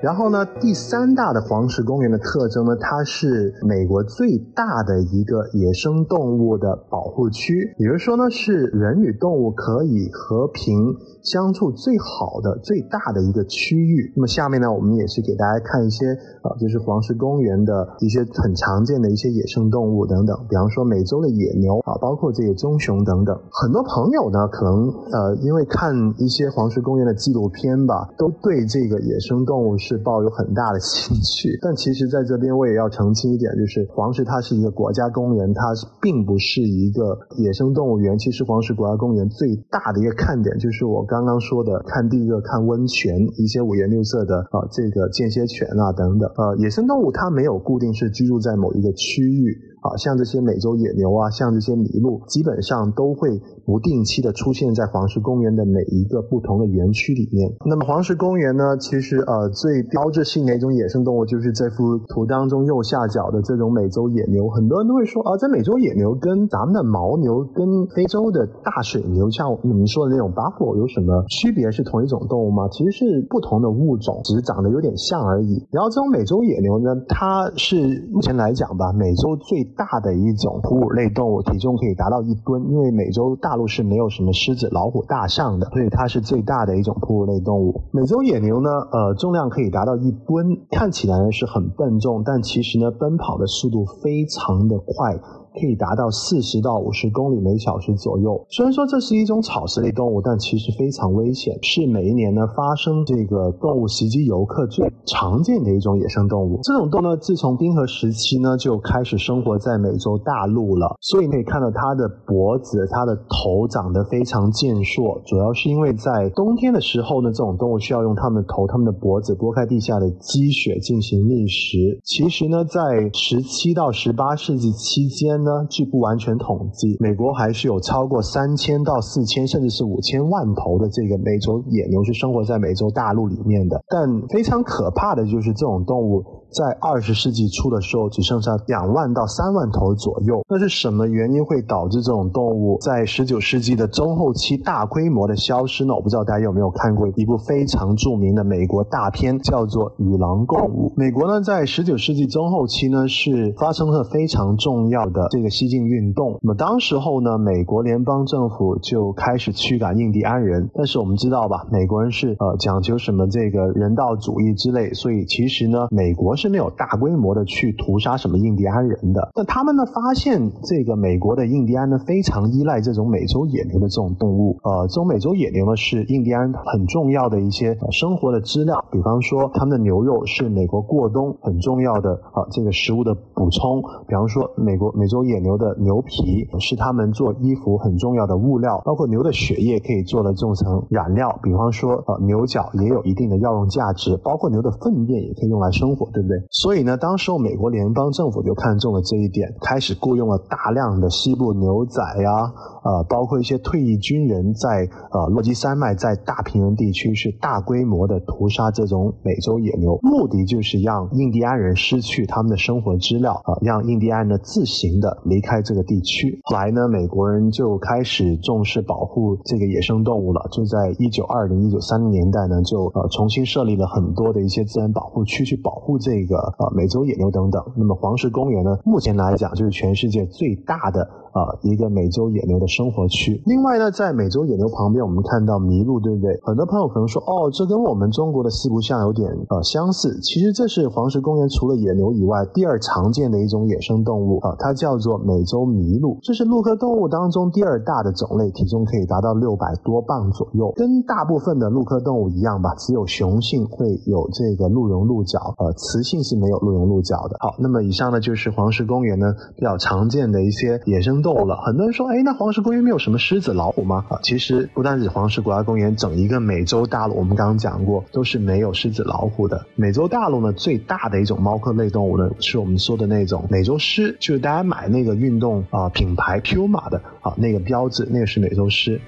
然后呢，第三大的黄石公园的特征呢，它是美国最大的一个野生动物的保护区，也就是说呢，是人与动物可以和平相处最好的、最大的一个区域。那么下面呢，我们也是给大家看一些啊，就是黄石公园的一些很常见的一些野生动物等等，比方说美洲的野牛啊，包括这个棕熊等等。很多朋友呢，可能呃，因为看一些黄石公园的纪录片吧，都对这个野生动物是抱有很大的兴趣。但其实在这边我也要澄清一点，就是黄石它是一个国家公园，它并不是一个野生动物园。其实黄石国家公园最大的一个看点就是我刚刚说的，看地热、看温泉，一些五颜六色的啊，这个间歇泉啊等等。呃，野生动物它没有固定是居住在某一个区域。啊，像这些美洲野牛啊，像这些麋鹿，基本上都会不定期的出现在黄石公园的每一个不同的园区里面。那么黄石公园呢，其实呃最标志性的一种野生动物就是这幅图当中右下角的这种美洲野牛。很多人都会说啊，在美洲野牛跟咱们的牦牛、跟非洲的大水牛，像你们说的那种 buffalo 有什么区别？是同一种动物吗？其实是不同的物种，只是长得有点像而已。然后这种美洲野牛呢，它是目前来讲吧，美洲最大的一种哺乳类动物，体重可以达到一吨。因为美洲大陆是没有什么狮子、老虎、大象的，所以它是最大的一种哺乳类动物。美洲野牛呢，呃，重量可以达到一吨，看起来是很笨重，但其实呢，奔跑的速度非常的快。可以达到四十到五十公里每小时左右。虽然说这是一种草食类动物，但其实非常危险，是每一年呢发生这个动物袭击游客最常见的一种野生动物。这种动物呢，自从冰河时期呢就开始生活在美洲大陆了，所以你可以看到它的脖子、它的头长得非常健硕，主要是因为在冬天的时候呢，这种动物需要用它们的头、它们的脖子拨开地下的积雪进行觅食。其实呢，在十七到十八世纪期间。呢，据不完全统计，美国还是有超过三千到四千，甚至是五千万头的这个美洲野牛是生活在美洲大陆里面的。但非常可怕的就是这种动物。在二十世纪初的时候，只剩下两万到三万头左右。那是什么原因会导致这种动物在十九世纪的中后期大规模的消失呢？我不知道大家有没有看过一部非常著名的美国大片，叫做《与狼共舞》。美国呢，在十九世纪中后期呢，是发生了非常重要的这个西进运动。那么当时候呢，美国联邦政府就开始驱赶印第安人。但是我们知道吧，美国人是呃讲究什么这个人道主义之类，所以其实呢，美国。是没有大规模的去屠杀什么印第安人的。那他们呢发现这个美国的印第安呢非常依赖这种美洲野牛的这种动物。呃，这种美洲野牛呢是印第安很重要的一些生活的资料。比方说，他们的牛肉是美国过冬很重要的啊这个食物的补充。比方说，美国美洲野牛的牛皮是他们做衣服很重要的物料。包括牛的血液可以做的种成染料。比方说，呃，牛角也有一定的药用价值。包括牛的粪便也可以用来生火，对不对？对，所以呢，当时候美国联邦政府就看中了这一点，开始雇佣了大量的西部牛仔呀，呃，包括一些退役军人，在呃落基山脉在大平原地区是大规模的屠杀这种美洲野牛，目的就是让印第安人失去他们的生活资料啊，让印第安人呢自行的离开这个地区。后来呢，美国人就开始重视保护这个野生动物了，就在一九二零、一九三零年代呢，就呃重新设立了很多的一些自然保护区去保护这。这个呃美洲野牛等等，那么黄石公园呢，目前来讲就是全世界最大的。啊，一个美洲野牛的生活区。另外呢，在美洲野牛旁边，我们看到麋鹿，对不对？很多朋友可能说，哦，这跟我们中国的四不像有点呃相似。其实这是黄石公园除了野牛以外第二常见的一种野生动物啊，它叫做美洲麋鹿。这是鹿科动物当中第二大的种类，体重可以达到六百多磅左右。跟大部分的鹿科动物一样吧，只有雄性会有这个鹿茸鹿角，呃，雌性是没有鹿茸鹿角的。好，那么以上呢就是黄石公园呢比较常见的一些野生逗。了，很多人说，哎，那黄石公园没有什么狮子、老虎吗？啊，其实不单是黄石国家公园，整一个美洲大陆，我们刚刚讲过，都是没有狮子、老虎的。美洲大陆呢，最大的一种猫科类动物呢，是我们说的那种美洲狮，就是大家买那个运动啊品牌 Puma 的啊那个标志，那个是美洲狮。